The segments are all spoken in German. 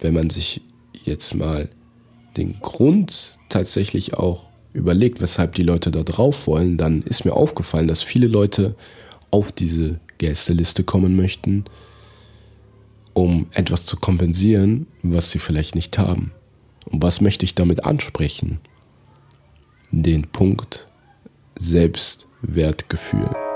wenn man sich jetzt mal den Grund tatsächlich auch überlegt, weshalb die Leute da drauf wollen, dann ist mir aufgefallen, dass viele Leute auf diese Gästeliste kommen möchten, um etwas zu kompensieren, was sie vielleicht nicht haben. Und was möchte ich damit ansprechen? Den Punkt Selbstwertgefühl.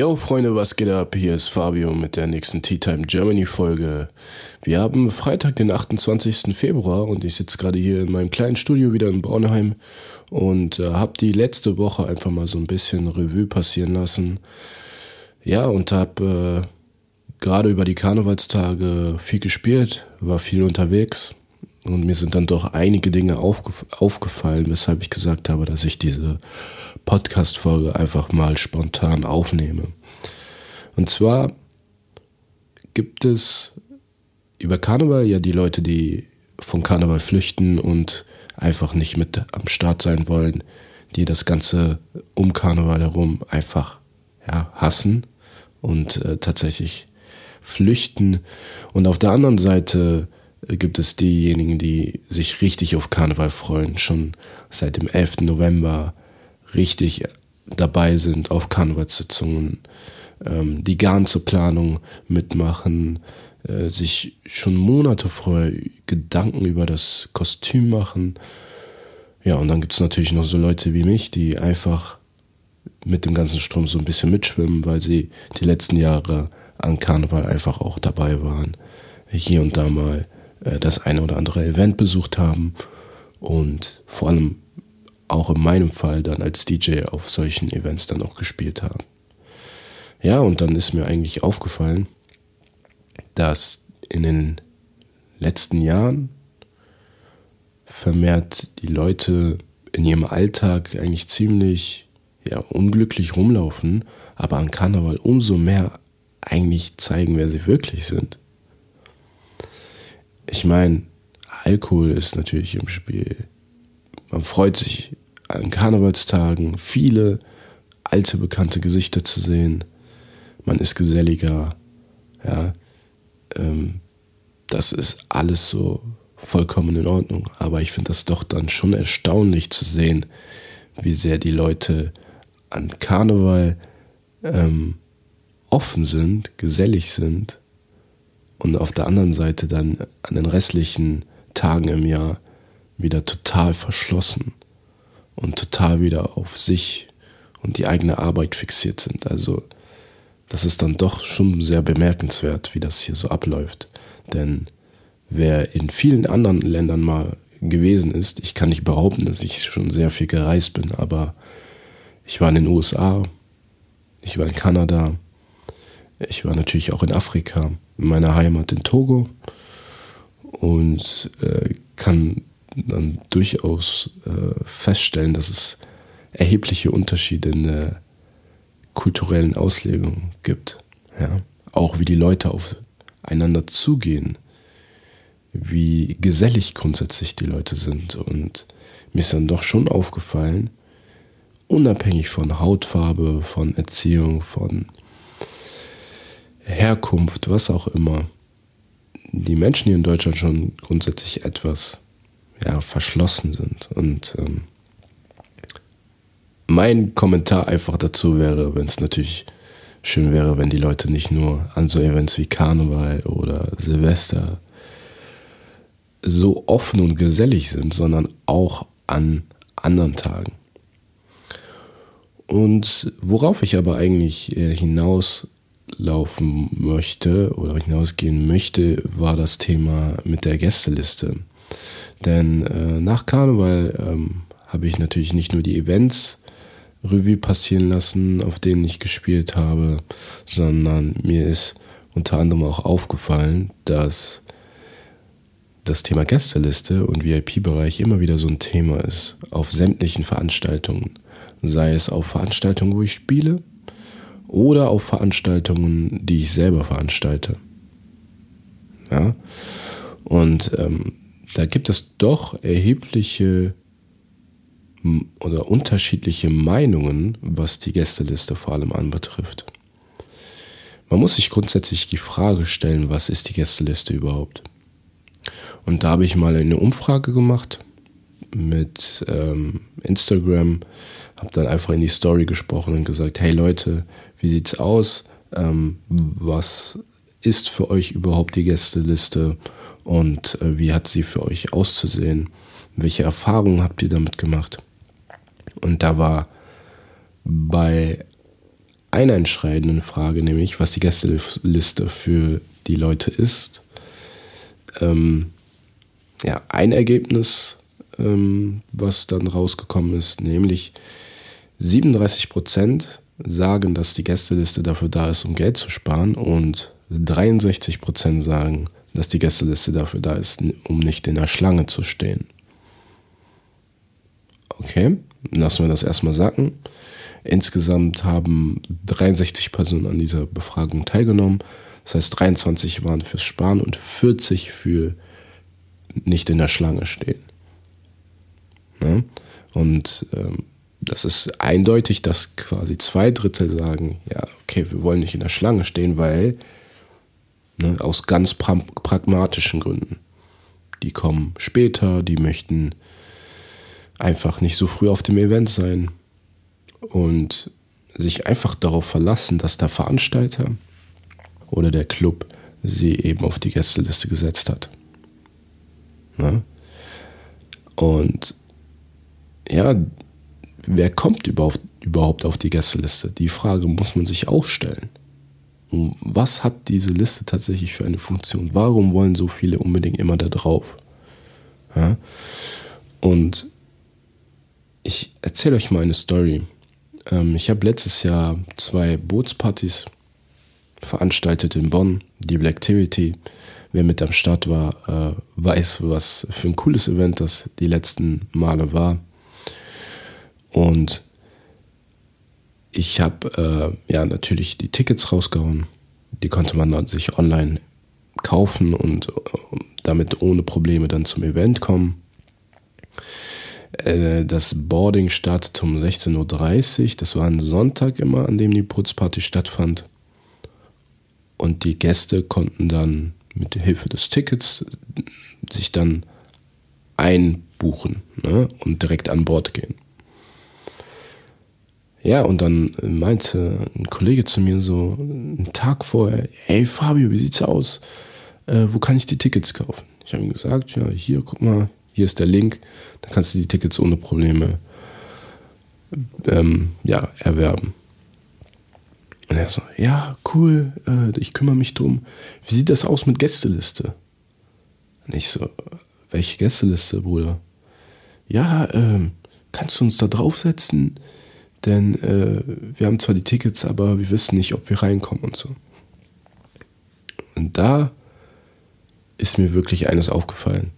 Yo Freunde, was geht ab? Hier ist Fabio mit der nächsten Tea Time Germany Folge. Wir haben Freitag, den 28. Februar und ich sitze gerade hier in meinem kleinen Studio wieder in Bornheim und äh, habe die letzte Woche einfach mal so ein bisschen Revue passieren lassen. Ja, und habe äh, gerade über die Karnevalstage viel gespielt, war viel unterwegs und mir sind dann doch einige Dinge aufgef aufgefallen, weshalb ich gesagt habe, dass ich diese Podcast-Folge einfach mal spontan aufnehme. Und zwar gibt es über Karneval ja die Leute, die von Karneval flüchten und einfach nicht mit am Start sein wollen, die das Ganze um Karneval herum einfach ja, hassen und äh, tatsächlich flüchten. Und auf der anderen Seite gibt es diejenigen, die sich richtig auf Karneval freuen, schon seit dem 11. November richtig dabei sind auf Karnevalssitzungen, ähm, die ganze Planung mitmachen, äh, sich schon Monate vorher Gedanken über das Kostüm machen. Ja, und dann gibt es natürlich noch so Leute wie mich, die einfach mit dem ganzen Strom so ein bisschen mitschwimmen, weil sie die letzten Jahre an Karneval einfach auch dabei waren. Hier und da mal das eine oder andere Event besucht haben und vor allem auch in meinem Fall dann als DJ auf solchen Events dann auch gespielt haben. Ja, und dann ist mir eigentlich aufgefallen, dass in den letzten Jahren vermehrt die Leute in ihrem Alltag eigentlich ziemlich ja, unglücklich rumlaufen, aber an Karneval umso mehr eigentlich zeigen, wer sie wirklich sind. Ich meine, Alkohol ist natürlich im Spiel. Man freut sich an Karnevalstagen, viele alte, bekannte Gesichter zu sehen. Man ist geselliger. Ja, ähm, das ist alles so vollkommen in Ordnung. Aber ich finde das doch dann schon erstaunlich zu sehen, wie sehr die Leute an Karneval ähm, offen sind, gesellig sind und auf der anderen Seite dann an den restlichen Tagen im Jahr wieder total verschlossen und total wieder auf sich und die eigene Arbeit fixiert sind. Also das ist dann doch schon sehr bemerkenswert, wie das hier so abläuft. Denn wer in vielen anderen Ländern mal gewesen ist, ich kann nicht behaupten, dass ich schon sehr viel gereist bin, aber ich war in den USA, ich war in Kanada, ich war natürlich auch in Afrika, in meiner Heimat in Togo und äh, kann dann durchaus äh, feststellen, dass es erhebliche Unterschiede in der kulturellen Auslegung gibt. Ja? Auch wie die Leute aufeinander zugehen, wie gesellig grundsätzlich die Leute sind. Und mir ist dann doch schon aufgefallen, unabhängig von Hautfarbe, von Erziehung, von Herkunft, was auch immer, die Menschen hier in Deutschland schon grundsätzlich etwas ja, verschlossen sind. Und ähm, mein Kommentar einfach dazu wäre, wenn es natürlich schön wäre, wenn die Leute nicht nur an so Events wie Karneval oder Silvester so offen und gesellig sind, sondern auch an anderen Tagen. Und worauf ich aber eigentlich äh, hinaus laufen möchte oder hinausgehen möchte, war das Thema mit der Gästeliste. Denn äh, nach Karneval ähm, habe ich natürlich nicht nur die Events Revue passieren lassen, auf denen ich gespielt habe, sondern mir ist unter anderem auch aufgefallen, dass das Thema Gästeliste und VIP-Bereich immer wieder so ein Thema ist auf sämtlichen Veranstaltungen. Sei es auf Veranstaltungen, wo ich spiele, oder auf Veranstaltungen, die ich selber veranstalte. Ja? Und ähm, da gibt es doch erhebliche oder unterschiedliche Meinungen, was die Gästeliste vor allem anbetrifft. Man muss sich grundsätzlich die Frage stellen, was ist die Gästeliste überhaupt? Und da habe ich mal eine Umfrage gemacht mit ähm, Instagram, habe dann einfach in die Story gesprochen und gesagt, hey Leute, wie sieht's aus? Ähm, was ist für euch überhaupt die Gästeliste und äh, wie hat sie für euch auszusehen? Welche Erfahrungen habt ihr damit gemacht? Und da war bei einer entscheidenden Frage, nämlich was die Gästeliste für die Leute ist, ähm, ja, ein Ergebnis, ähm, was dann rausgekommen ist, nämlich 37 Prozent sagen, dass die Gästeliste dafür da ist, um Geld zu sparen und 63 Prozent sagen, dass die Gästeliste dafür da ist, um nicht in der Schlange zu stehen. Okay, lassen wir das erstmal sacken. Insgesamt haben 63 Personen an dieser Befragung teilgenommen. Das heißt, 23 waren fürs Sparen und 40 für nicht in der Schlange stehen. Ja? Und ähm, das ist eindeutig, dass quasi zwei Drittel sagen, ja, okay, wir wollen nicht in der Schlange stehen, weil ne, aus ganz pra pragmatischen Gründen. Die kommen später, die möchten einfach nicht so früh auf dem Event sein und sich einfach darauf verlassen, dass der Veranstalter oder der Club sie eben auf die Gästeliste gesetzt hat. Ne? Und ja, wer kommt überhaupt, überhaupt auf die Gästeliste? Die Frage muss man sich auch stellen. Was hat diese Liste tatsächlich für eine Funktion? Warum wollen so viele unbedingt immer da drauf? Ja? Und ich erzähle euch mal eine Story. Ähm, ich habe letztes Jahr zwei Bootspartys veranstaltet in Bonn, die Blacktivity. Wer mit am Start war, äh, weiß, was für ein cooles Event das die letzten Male war. Und ich habe äh, ja natürlich die Tickets rausgehauen. Die konnte man sich online kaufen und äh, damit ohne Probleme dann zum Event kommen. Äh, das Boarding startete um 16.30 Uhr. Das war ein Sonntag immer, an dem die Putzparty stattfand. Und die Gäste konnten dann mit Hilfe des Tickets sich dann einbuchen ne, und direkt an Bord gehen. Ja, und dann meinte ein Kollege zu mir so einen Tag vorher, hey Fabio, wie sieht's aus? Äh, wo kann ich die Tickets kaufen? Ich habe ihm gesagt, ja, hier, guck mal, hier ist der Link, da kannst du die Tickets ohne Probleme ähm, ja, erwerben. Und er so, ja, cool, äh, ich kümmere mich drum. Wie sieht das aus mit Gästeliste? Und ich so, welche Gästeliste, Bruder? Ja, ähm, kannst du uns da draufsetzen? Denn äh, wir haben zwar die Tickets, aber wir wissen nicht, ob wir reinkommen und so. Und da ist mir wirklich eines aufgefallen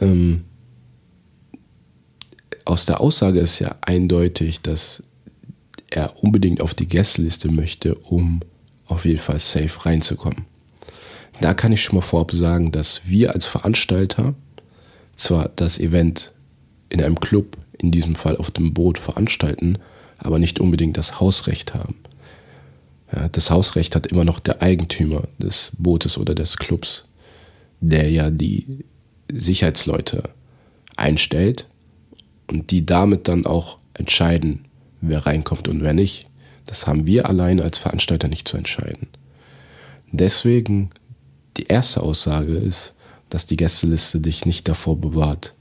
ähm, aus der Aussage ist ja eindeutig, dass er unbedingt auf die Gästeliste möchte, um auf jeden Fall safe reinzukommen. Da kann ich schon mal vorab sagen, dass wir als Veranstalter zwar das Event in einem Club, in diesem Fall auf dem Boot, veranstalten, aber nicht unbedingt das Hausrecht haben. Ja, das Hausrecht hat immer noch der Eigentümer des Bootes oder des Clubs, der ja die Sicherheitsleute einstellt und die damit dann auch entscheiden, wer reinkommt und wer nicht. Das haben wir allein als Veranstalter nicht zu entscheiden. Deswegen die erste Aussage ist, dass die Gästeliste dich nicht davor bewahrt,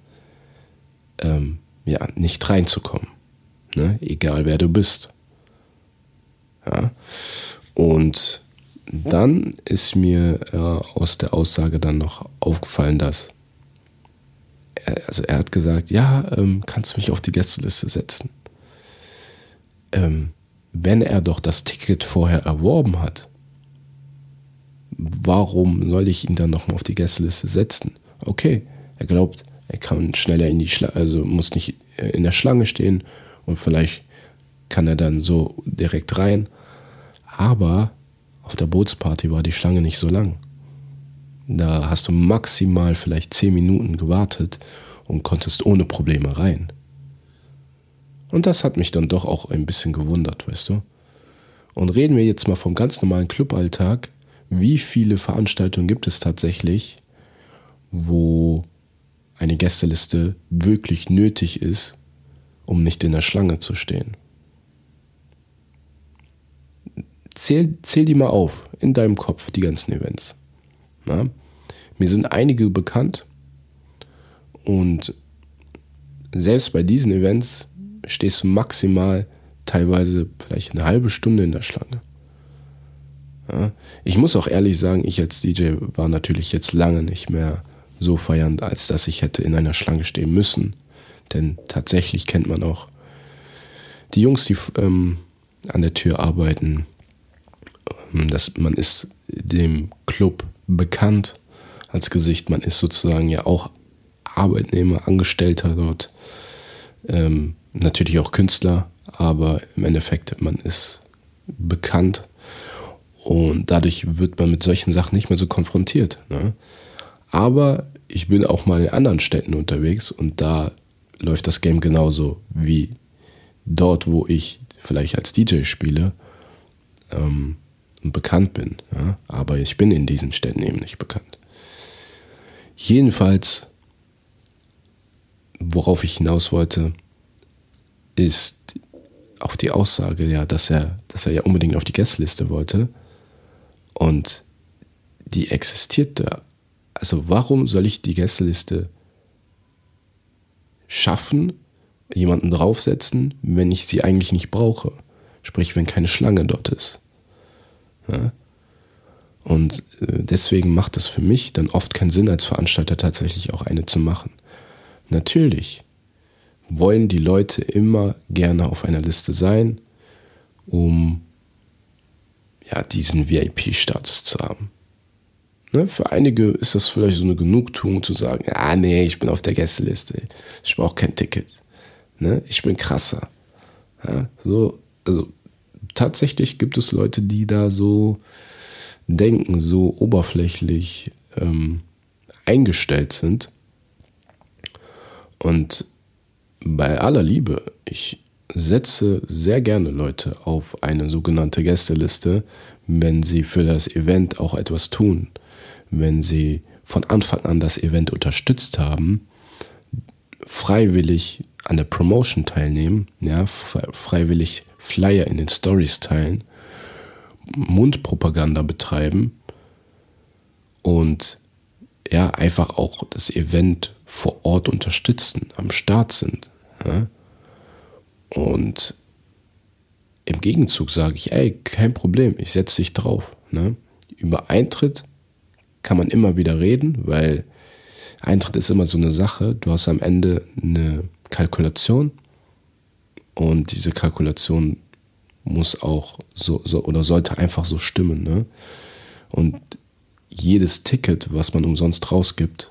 ähm, ja, nicht reinzukommen. Ne? Egal wer du bist. Ja? Und dann ist mir äh, aus der Aussage dann noch aufgefallen, dass also er hat gesagt, ja, ähm, kannst du mich auf die Gästeliste setzen. Ähm, wenn er doch das Ticket vorher erworben hat, warum soll ich ihn dann nochmal auf die Gästeliste setzen? Okay, er glaubt, er kann schneller in die Schlange, also muss nicht äh, in der Schlange stehen und vielleicht kann er dann so direkt rein. Aber auf der Bootsparty war die Schlange nicht so lang. Da hast du maximal vielleicht 10 Minuten gewartet und konntest ohne Probleme rein. Und das hat mich dann doch auch ein bisschen gewundert, weißt du? Und reden wir jetzt mal vom ganz normalen Cluballtag. Wie viele Veranstaltungen gibt es tatsächlich, wo Gästeliste wirklich nötig ist, um nicht in der Schlange zu stehen? Zähl, zähl die mal auf in deinem Kopf, die ganzen Events. Na? Mir sind einige bekannt und selbst bei diesen Events stehst du maximal teilweise vielleicht eine halbe Stunde in der Schlange. Ja? Ich muss auch ehrlich sagen, ich als DJ war natürlich jetzt lange nicht mehr so feiernd, als dass ich hätte in einer Schlange stehen müssen. Denn tatsächlich kennt man auch die Jungs, die ähm, an der Tür arbeiten, ähm, man ist dem Club bekannt als Gesicht. Man ist sozusagen ja auch Arbeitnehmer, Angestellter dort. Ähm, natürlich auch Künstler, aber im Endeffekt, man ist bekannt und dadurch wird man mit solchen Sachen nicht mehr so konfrontiert. Ne? Aber ich bin auch mal in anderen Städten unterwegs und da läuft das Game genauso wie dort, wo ich vielleicht als DJ spiele. Ähm, bekannt bin. Ja? Aber ich bin in diesen Städten eben nicht bekannt. Jedenfalls, worauf ich hinaus wollte, ist auf die Aussage, ja, dass er, dass er ja unbedingt auf die Gästeliste wollte. Und die existiert da. Also warum soll ich die Gästeliste schaffen, jemanden draufsetzen, wenn ich sie eigentlich nicht brauche? Sprich, wenn keine Schlange dort ist. Ja? Und äh, deswegen macht es für mich dann oft keinen Sinn, als Veranstalter tatsächlich auch eine zu machen. Natürlich wollen die Leute immer gerne auf einer Liste sein, um ja, diesen VIP-Status zu haben. Ne, für einige ist das vielleicht so eine Genugtuung zu sagen, ah nee, ich bin auf der Gästeliste, ich brauche kein Ticket. Ne, ich bin krasser. Ja, so, also tatsächlich gibt es Leute, die da so denken, so oberflächlich ähm, eingestellt sind. Und bei aller Liebe, ich setze sehr gerne Leute auf eine sogenannte Gästeliste, wenn sie für das Event auch etwas tun, wenn sie von Anfang an das Event unterstützt haben, freiwillig an der Promotion teilnehmen, ja, freiwillig Flyer in den Stories teilen, Mundpropaganda betreiben und ja, einfach auch das Event vor Ort unterstützen, am Start sind. Ja? Und im Gegenzug sage ich, ey, kein Problem, ich setze dich drauf. Ne? Über Eintritt kann man immer wieder reden, weil Eintritt ist immer so eine Sache. Du hast am Ende eine Kalkulation und diese Kalkulation muss auch so, so oder sollte einfach so stimmen. Ne? Und jedes Ticket, was man umsonst rausgibt,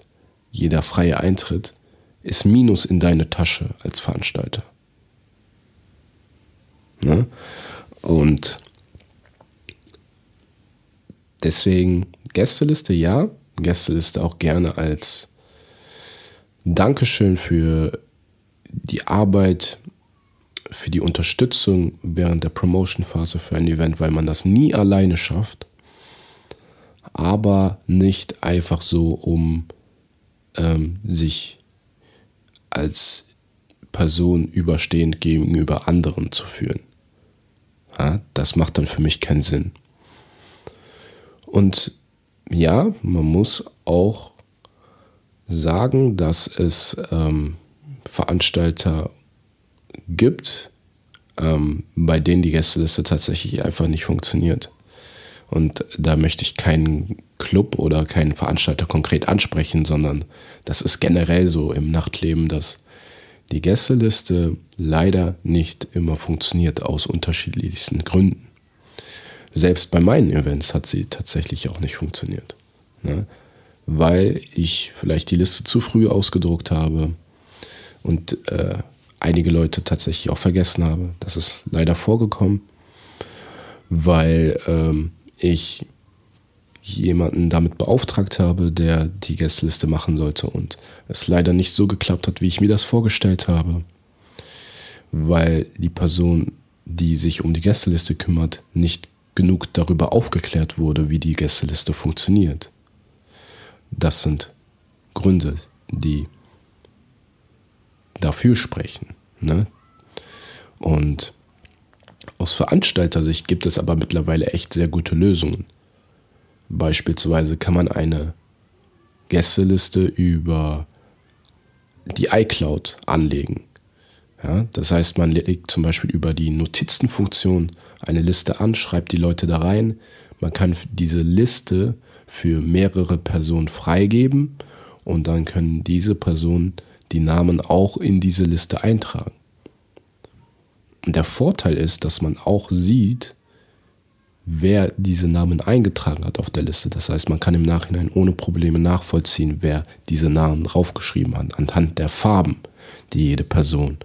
jeder freie Eintritt, ist Minus in deine Tasche als Veranstalter. Ne? Und deswegen Gästeliste ja, Gästeliste auch gerne als Dankeschön für die Arbeit, für die Unterstützung während der Promotion-Phase für ein Event, weil man das nie alleine schafft, aber nicht einfach so, um ähm, sich als Person überstehend gegenüber anderen zu fühlen. Ja, das macht dann für mich keinen Sinn. Und ja, man muss auch sagen, dass es ähm, Veranstalter gibt, ähm, bei denen die Gästeliste tatsächlich einfach nicht funktioniert. Und da möchte ich keinen Club oder keinen Veranstalter konkret ansprechen, sondern das ist generell so im Nachtleben, dass die Gästeliste leider nicht immer funktioniert aus unterschiedlichsten Gründen. Selbst bei meinen Events hat sie tatsächlich auch nicht funktioniert. Ne? Weil ich vielleicht die Liste zu früh ausgedruckt habe und äh, einige Leute tatsächlich auch vergessen habe. Das ist leider vorgekommen, weil ähm, ich jemanden damit beauftragt habe, der die Gästeliste machen sollte und es leider nicht so geklappt hat, wie ich mir das vorgestellt habe, weil die Person, die sich um die Gästeliste kümmert, nicht genug darüber aufgeklärt wurde, wie die Gästeliste funktioniert. Das sind Gründe, die dafür sprechen. Ne? Und aus Veranstalter-Sicht gibt es aber mittlerweile echt sehr gute Lösungen. Beispielsweise kann man eine Gästeliste über die iCloud anlegen. Ja, das heißt, man legt zum Beispiel über die Notizenfunktion eine Liste an, schreibt die Leute da rein. Man kann diese Liste für mehrere Personen freigeben und dann können diese Personen die Namen auch in diese Liste eintragen. Der Vorteil ist, dass man auch sieht, wer diese Namen eingetragen hat auf der Liste. Das heißt, man kann im Nachhinein ohne Probleme nachvollziehen, wer diese Namen draufgeschrieben hat, anhand der Farben, die jede Person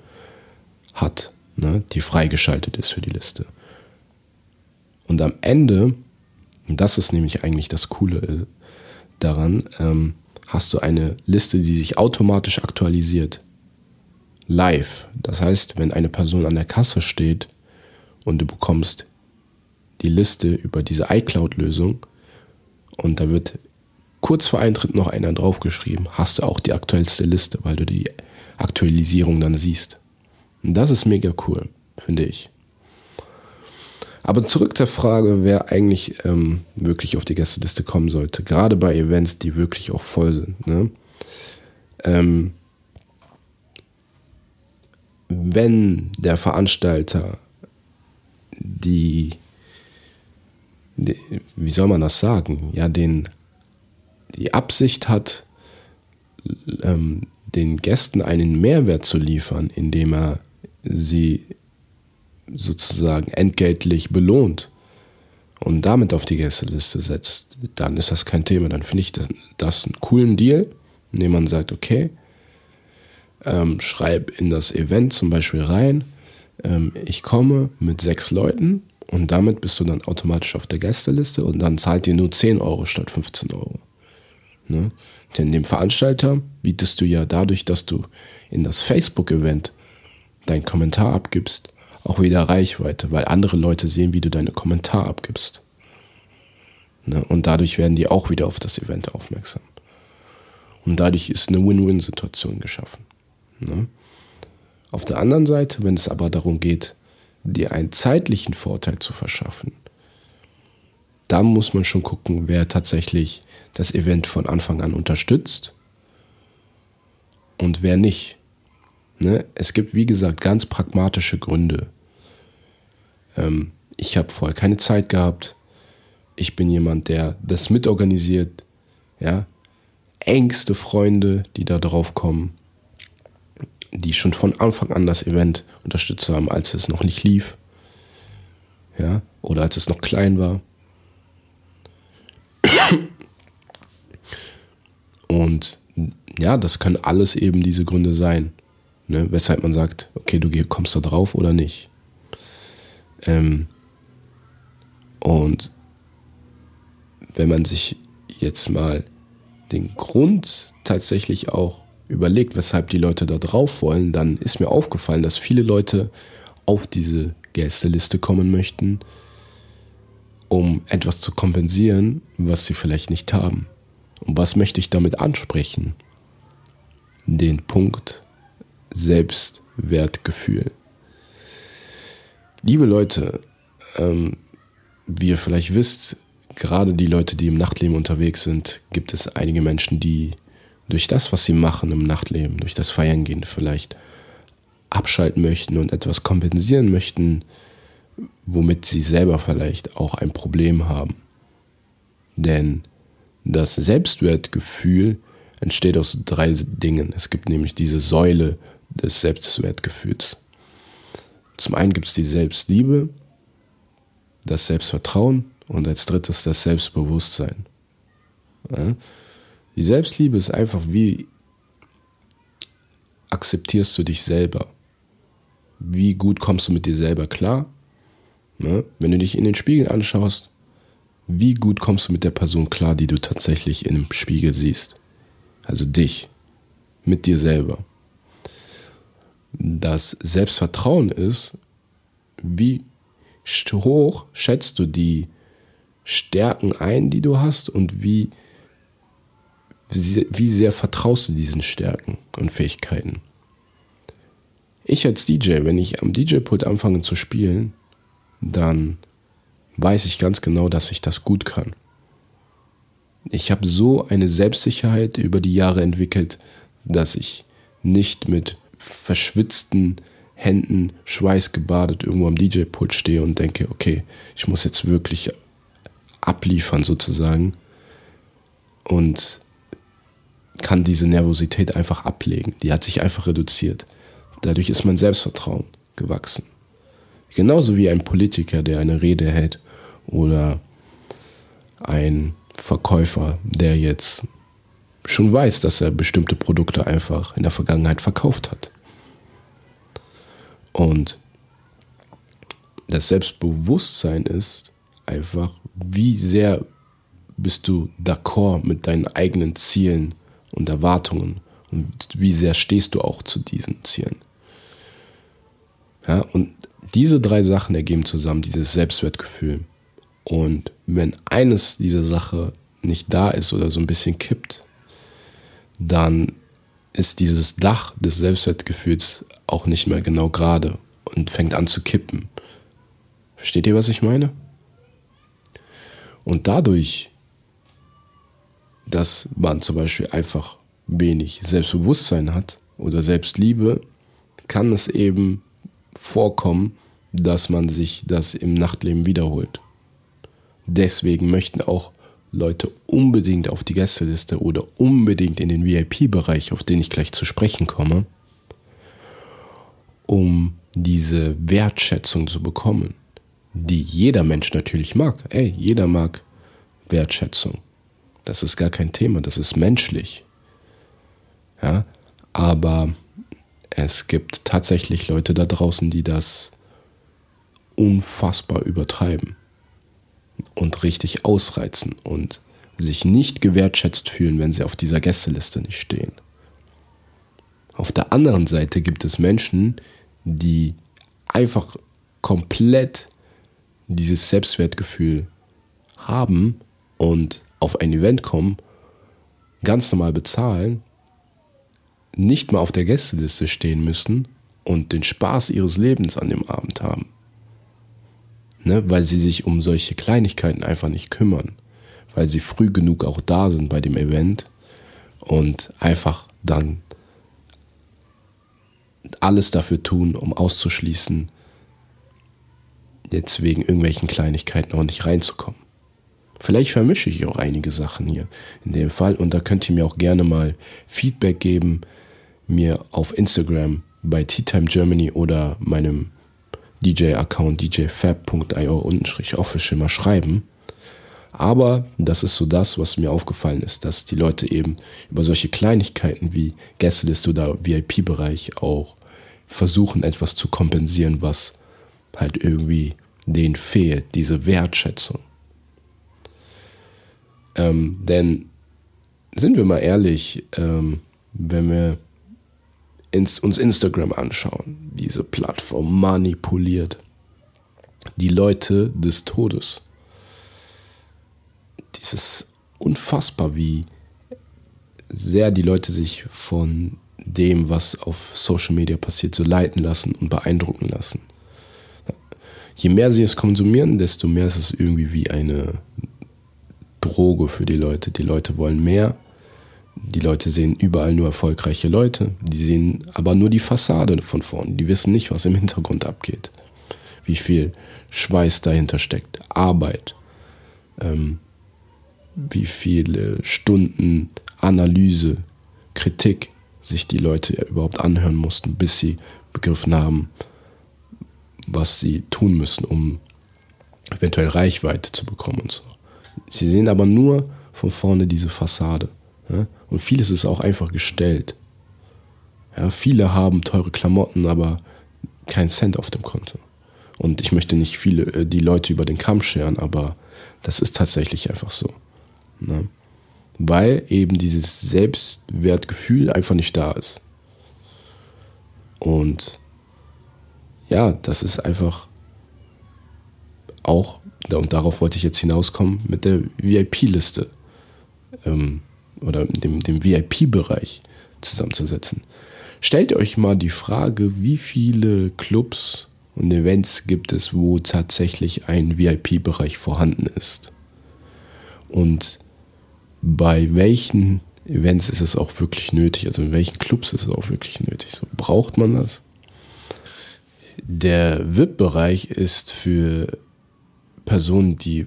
hat, ne, die freigeschaltet ist für die Liste. Und am Ende, und das ist nämlich eigentlich das Coole äh, daran, ähm, hast du eine Liste, die sich automatisch aktualisiert. Live. Das heißt, wenn eine Person an der Kasse steht und du bekommst die Liste über diese iCloud-Lösung und da wird kurz vor Eintritt noch einer draufgeschrieben, hast du auch die aktuellste Liste, weil du die Aktualisierung dann siehst. Und das ist mega cool, finde ich. Aber zurück zur Frage, wer eigentlich ähm, wirklich auf die Gästeliste kommen sollte. Gerade bei Events, die wirklich auch voll sind. Ne? Ähm, wenn der Veranstalter die, die, wie soll man das sagen, ja, den, die Absicht hat, ähm, den Gästen einen Mehrwert zu liefern, indem er sie sozusagen entgeltlich belohnt und damit auf die Gästeliste setzt, dann ist das kein Thema. Dann finde ich das, das einen coolen Deal, indem man sagt, okay, ähm, schreib in das Event zum Beispiel rein, ähm, ich komme mit sechs Leuten und damit bist du dann automatisch auf der Gästeliste und dann zahlt ihr nur 10 Euro statt 15 Euro. Ne? Denn dem Veranstalter bietest du ja dadurch, dass du in das Facebook-Event deinen Kommentar abgibst, auch wieder Reichweite, weil andere Leute sehen, wie du deine Kommentar abgibst. Ne? Und dadurch werden die auch wieder auf das Event aufmerksam. Und dadurch ist eine Win-Win-Situation geschaffen. Ne? Auf der anderen Seite, wenn es aber darum geht, dir einen zeitlichen Vorteil zu verschaffen, dann muss man schon gucken, wer tatsächlich das Event von Anfang an unterstützt und wer nicht. Ne? Es gibt, wie gesagt, ganz pragmatische Gründe, ähm, ich habe vorher keine Zeit gehabt. Ich bin jemand, der das mitorganisiert. Ja, engste Freunde, die da drauf kommen, die schon von Anfang an das Event unterstützt haben, als es noch nicht lief. Ja, oder als es noch klein war. Und ja, das können alles eben diese Gründe sein, ne, weshalb man sagt, okay, du kommst da drauf oder nicht. Ähm, und wenn man sich jetzt mal den Grund tatsächlich auch überlegt, weshalb die Leute da drauf wollen, dann ist mir aufgefallen, dass viele Leute auf diese Gästeliste kommen möchten, um etwas zu kompensieren, was sie vielleicht nicht haben. Und was möchte ich damit ansprechen? Den Punkt Selbstwertgefühl. Liebe Leute, ähm, wie ihr vielleicht wisst, gerade die Leute, die im Nachtleben unterwegs sind, gibt es einige Menschen, die durch das, was sie machen im Nachtleben, durch das Feiern gehen, vielleicht abschalten möchten und etwas kompensieren möchten, womit sie selber vielleicht auch ein Problem haben. Denn das Selbstwertgefühl entsteht aus drei Dingen. Es gibt nämlich diese Säule des Selbstwertgefühls. Zum einen gibt es die Selbstliebe, das Selbstvertrauen und als drittes das Selbstbewusstsein. Ja? Die Selbstliebe ist einfach, wie akzeptierst du dich selber? Wie gut kommst du mit dir selber klar? Ja? Wenn du dich in den Spiegel anschaust, wie gut kommst du mit der Person klar, die du tatsächlich dem Spiegel siehst? Also dich, mit dir selber. Das Selbstvertrauen ist, wie hoch schätzt du die Stärken ein, die du hast und wie, wie sehr vertraust du diesen Stärken und Fähigkeiten. Ich als DJ, wenn ich am DJ-Pult anfange zu spielen, dann weiß ich ganz genau, dass ich das gut kann. Ich habe so eine Selbstsicherheit über die Jahre entwickelt, dass ich nicht mit verschwitzten Händen, schweißgebadet irgendwo am DJ-Pult stehe und denke, okay, ich muss jetzt wirklich abliefern sozusagen und kann diese Nervosität einfach ablegen. Die hat sich einfach reduziert. Dadurch ist mein Selbstvertrauen gewachsen. Genauso wie ein Politiker, der eine Rede hält oder ein Verkäufer, der jetzt schon weiß, dass er bestimmte Produkte einfach in der Vergangenheit verkauft hat. Und das Selbstbewusstsein ist einfach, wie sehr bist du d'accord mit deinen eigenen Zielen und Erwartungen und wie sehr stehst du auch zu diesen Zielen. Ja, und diese drei Sachen ergeben zusammen dieses Selbstwertgefühl. Und wenn eines dieser Sachen nicht da ist oder so ein bisschen kippt, dann ist dieses Dach des Selbstwertgefühls auch nicht mehr genau gerade und fängt an zu kippen. Versteht ihr, was ich meine? Und dadurch, dass man zum Beispiel einfach wenig Selbstbewusstsein hat oder Selbstliebe, kann es eben vorkommen, dass man sich das im Nachtleben wiederholt. Deswegen möchten auch Leute unbedingt auf die Gästeliste oder unbedingt in den VIP-Bereich, auf den ich gleich zu sprechen komme, um diese Wertschätzung zu bekommen, die jeder Mensch natürlich mag. Ey, jeder mag Wertschätzung. Das ist gar kein Thema, das ist menschlich. Ja, aber es gibt tatsächlich Leute da draußen, die das unfassbar übertreiben und richtig ausreizen und sich nicht gewertschätzt fühlen, wenn sie auf dieser Gästeliste nicht stehen. Auf der anderen Seite gibt es Menschen, die einfach komplett dieses Selbstwertgefühl haben und auf ein Event kommen, ganz normal bezahlen, nicht mal auf der Gästeliste stehen müssen und den Spaß ihres Lebens an dem Abend haben ne? weil sie sich um solche Kleinigkeiten einfach nicht kümmern, weil sie früh genug auch da sind bei dem Event und einfach dann alles dafür tun, um auszuschließen, jetzt wegen irgendwelchen Kleinigkeiten auch nicht reinzukommen. Vielleicht vermische ich auch einige Sachen hier in dem Fall und da könnt ihr mir auch gerne mal Feedback geben, mir auf Instagram bei Tea Time Germany oder meinem DJ-Account djfab.io-official mal schreiben. Aber das ist so das, was mir aufgefallen ist, dass die Leute eben über solche Kleinigkeiten wie Gästeliste oder VIP-Bereich auch versuchen, etwas zu kompensieren, was halt irgendwie denen fehlt, diese Wertschätzung. Ähm, denn sind wir mal ehrlich, ähm, wenn wir ins, uns Instagram anschauen, diese Plattform manipuliert die Leute des Todes. Dieses unfassbar, wie sehr die Leute sich von dem, was auf Social Media passiert, so leiten lassen und beeindrucken lassen. Je mehr sie es konsumieren, desto mehr ist es irgendwie wie eine Droge für die Leute. Die Leute wollen mehr die Leute sehen überall nur erfolgreiche Leute, die sehen aber nur die Fassade von vorn, die wissen nicht, was im Hintergrund abgeht, wie viel Schweiß dahinter steckt, Arbeit, ähm, wie viele Stunden Analyse, Kritik sich die Leute überhaupt anhören mussten, bis sie begriffen haben, was sie tun müssen, um eventuell Reichweite zu bekommen und so. Sie sehen aber nur von vorne diese Fassade. Ja? Und vieles ist auch einfach gestellt. Ja, viele haben teure Klamotten, aber kein Cent auf dem Konto. Und ich möchte nicht viele, äh, die Leute über den Kamm scheren, aber Das ist tatsächlich einfach so. Ne? Weil eben dieses Selbstwertgefühl einfach nicht da ist. Und ja, das ist einfach auch, und darauf wollte ich jetzt hinauskommen, mit der VIP-Liste ähm, oder dem, dem VIP-Bereich zusammenzusetzen. Stellt euch mal die Frage, wie viele Clubs und Events gibt es, wo tatsächlich ein VIP-Bereich vorhanden ist. Und bei welchen Events ist es auch wirklich nötig? Also in welchen Clubs ist es auch wirklich nötig? So, braucht man das? Der VIP-Bereich ist für Personen, die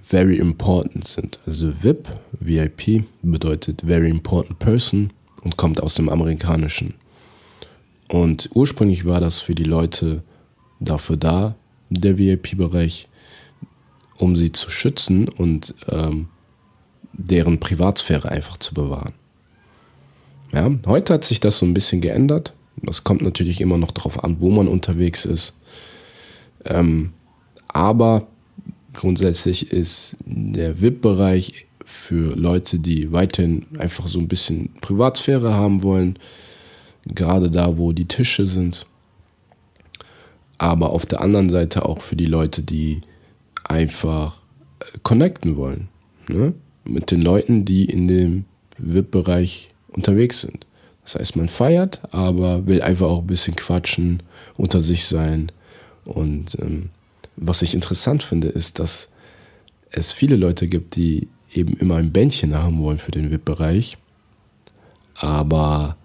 very important sind. Also VIP, VIP bedeutet very important person und kommt aus dem Amerikanischen. Und ursprünglich war das für die Leute dafür da, der VIP-Bereich, um sie zu schützen und ähm, deren Privatsphäre einfach zu bewahren. Ja, heute hat sich das so ein bisschen geändert. Das kommt natürlich immer noch darauf an, wo man unterwegs ist. Ähm, aber grundsätzlich ist der VIP-Bereich für Leute, die weiterhin einfach so ein bisschen Privatsphäre haben wollen, gerade da, wo die Tische sind. Aber auf der anderen Seite auch für die Leute, die einfach äh, connecten wollen. Ne? Mit den Leuten, die in dem VIP-Bereich unterwegs sind. Das heißt, man feiert, aber will einfach auch ein bisschen quatschen, unter sich sein. Und ähm, was ich interessant finde, ist, dass es viele Leute gibt, die eben immer ein Bändchen haben wollen für den VIP-Bereich, aber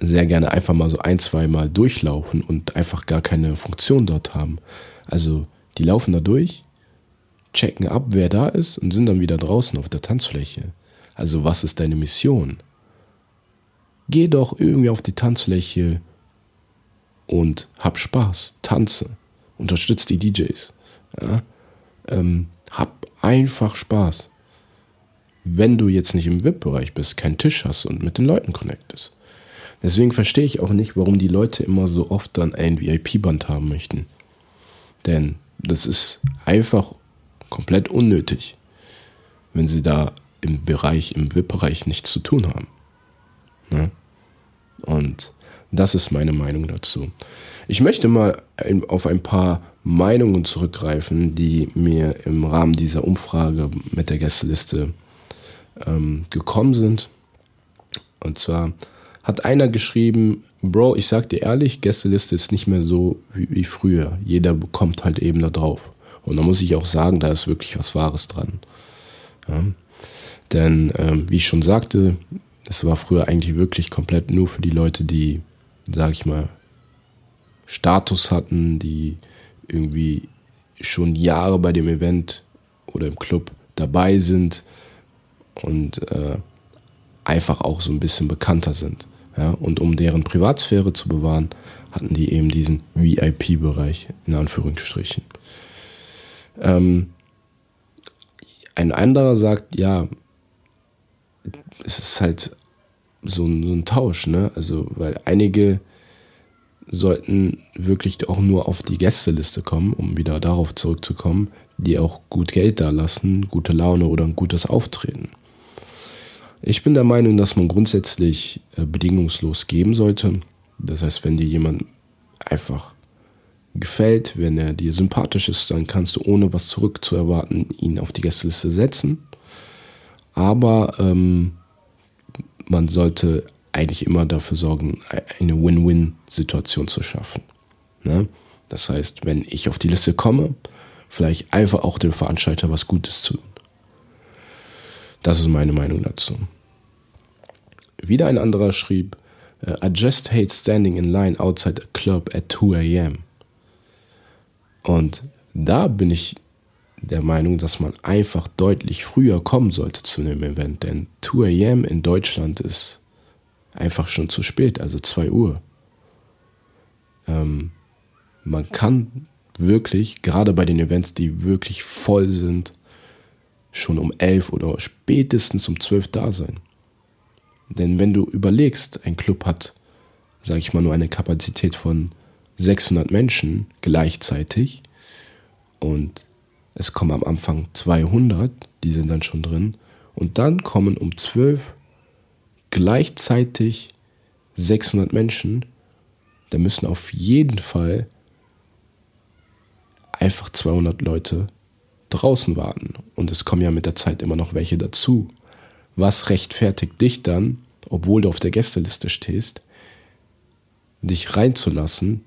sehr gerne einfach mal so ein, zwei Mal durchlaufen und einfach gar keine Funktion dort haben. Also die laufen da durch, checken ab, wer da ist und sind dann wieder draußen auf der Tanzfläche. Also was ist deine Mission? Geh doch irgendwie auf die Tanzfläche und hab Spaß, tanze, unterstützt die DJs. Ja? Ähm, hab einfach Spaß. Wenn du jetzt nicht im VIP-Bereich bist, keinen Tisch hast und mit den Leuten connectest. Deswegen verstehe ich auch nicht, warum die Leute immer so oft dann ein VIP-Band haben möchten. Denn das ist einfach komplett unnötig, wenn sie da im Bereich, im VIP-Bereich nichts zu tun haben. Ne? Und das ist meine Meinung dazu. Ich möchte mal auf ein paar Meinungen zurückgreifen, die mir im Rahmen dieser Umfrage mit der Gästeliste ähm, gekommen sind. Und zwar hat einer geschrieben, Bro, ich sag dir ehrlich, Gästeliste ist nicht mehr so wie, wie früher. Jeder bekommt halt eben da drauf. Und da muss ich auch sagen, da ist wirklich was Wahres dran. Ja. Denn, ähm, wie ich schon sagte, es war früher eigentlich wirklich komplett nur für die Leute, die, sag ich mal, Status hatten, die irgendwie schon Jahre bei dem Event oder im Club dabei sind und äh, einfach auch so ein bisschen bekannter sind. Ja, und um deren Privatsphäre zu bewahren, hatten die eben diesen VIP-Bereich in Anführungsstrichen. Ähm, ein anderer sagt, ja, es ist halt so ein, so ein Tausch, ne? Also, weil einige sollten wirklich auch nur auf die Gästeliste kommen, um wieder darauf zurückzukommen, die auch gut Geld da lassen, gute Laune oder ein gutes Auftreten. Ich bin der Meinung, dass man grundsätzlich äh, bedingungslos geben sollte. Das heißt, wenn dir jemand einfach gefällt, wenn er dir sympathisch ist, dann kannst du ohne was zurückzuerwarten ihn auf die Gästeliste setzen. Aber ähm, man sollte eigentlich immer dafür sorgen, eine Win-Win-Situation zu schaffen. Ne? Das heißt, wenn ich auf die Liste komme, vielleicht einfach auch dem Veranstalter was Gutes zu tun. Das ist meine Meinung dazu. Wieder ein anderer schrieb, I just hate standing in line outside a club at 2 a.m. Und da bin ich der Meinung, dass man einfach deutlich früher kommen sollte zu einem Event, denn 2 a.m. in Deutschland ist einfach schon zu spät, also 2 Uhr. Ähm, man kann wirklich, gerade bei den Events, die wirklich voll sind, schon um 11 oder spätestens um 12 da sein. Denn wenn du überlegst, ein Club hat, sage ich mal, nur eine Kapazität von 600 Menschen gleichzeitig und es kommen am Anfang 200, die sind dann schon drin. Und dann kommen um 12 gleichzeitig 600 Menschen. Da müssen auf jeden Fall einfach 200 Leute draußen warten. Und es kommen ja mit der Zeit immer noch welche dazu. Was rechtfertigt dich dann, obwohl du auf der Gästeliste stehst, dich reinzulassen,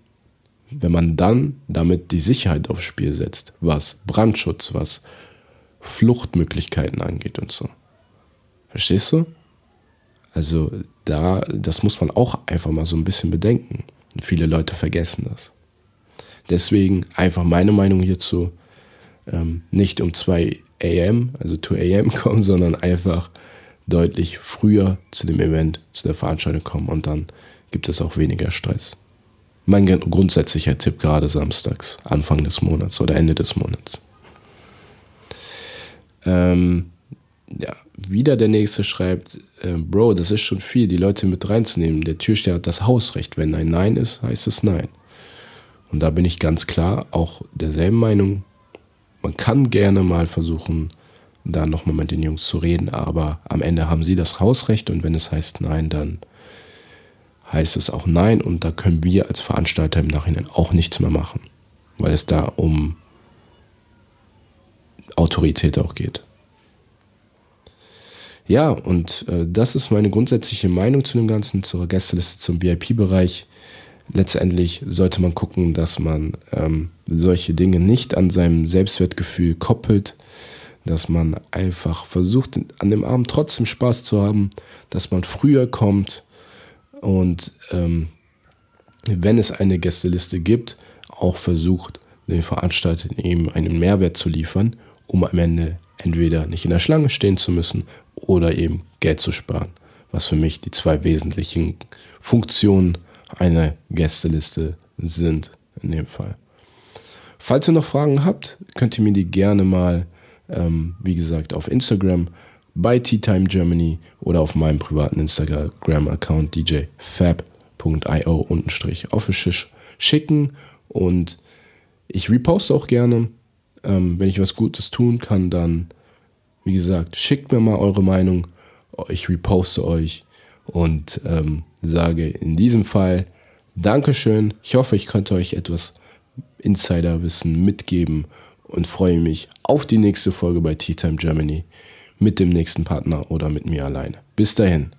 wenn man dann damit die Sicherheit aufs Spiel setzt, was Brandschutz, was Fluchtmöglichkeiten angeht und so. Verstehst du? Also da, das muss man auch einfach mal so ein bisschen bedenken. Und viele Leute vergessen das. Deswegen einfach meine Meinung hierzu, ähm, nicht um 2 am, also 2 am kommen, sondern einfach deutlich früher zu dem Event, zu der Veranstaltung kommen und dann gibt es auch weniger Stress. Mein grundsätzlicher Tipp gerade samstags, Anfang des Monats oder Ende des Monats. Ähm, ja, wieder der nächste schreibt, äh, Bro, das ist schon viel, die Leute mit reinzunehmen. Der Türsteher hat das Hausrecht. Wenn ein Nein ist, heißt es Nein. Und da bin ich ganz klar auch derselben Meinung. Man kann gerne mal versuchen, da nochmal mit den Jungs zu reden, aber am Ende haben sie das Hausrecht und wenn es heißt Nein, dann heißt es auch Nein und da können wir als Veranstalter im Nachhinein auch nichts mehr machen, weil es da um Autorität auch geht. Ja, und äh, das ist meine grundsätzliche Meinung zu dem Ganzen, zur Gästeliste, zum VIP-Bereich. Letztendlich sollte man gucken, dass man ähm, solche Dinge nicht an seinem Selbstwertgefühl koppelt, dass man einfach versucht, an dem Abend trotzdem Spaß zu haben, dass man früher kommt und ähm, wenn es eine Gästeliste gibt, auch versucht, den Veranstaltern eben einen Mehrwert zu liefern, um am Ende entweder nicht in der Schlange stehen zu müssen oder eben Geld zu sparen, was für mich die zwei wesentlichen Funktionen einer Gästeliste sind in dem Fall. Falls ihr noch Fragen habt, könnt ihr mir die gerne mal, ähm, wie gesagt, auf Instagram bei Teatime Germany oder auf meinem privaten Instagram-Account djfab.io official schicken und ich reposte auch gerne. Ähm, wenn ich was Gutes tun kann, dann wie gesagt, schickt mir mal eure Meinung. Ich reposte euch und ähm, sage in diesem Fall Dankeschön. Ich hoffe, ich konnte euch etwas Insiderwissen mitgeben und freue mich auf die nächste Folge bei Tea Time Germany mit dem nächsten Partner oder mit mir alleine. Bis dahin.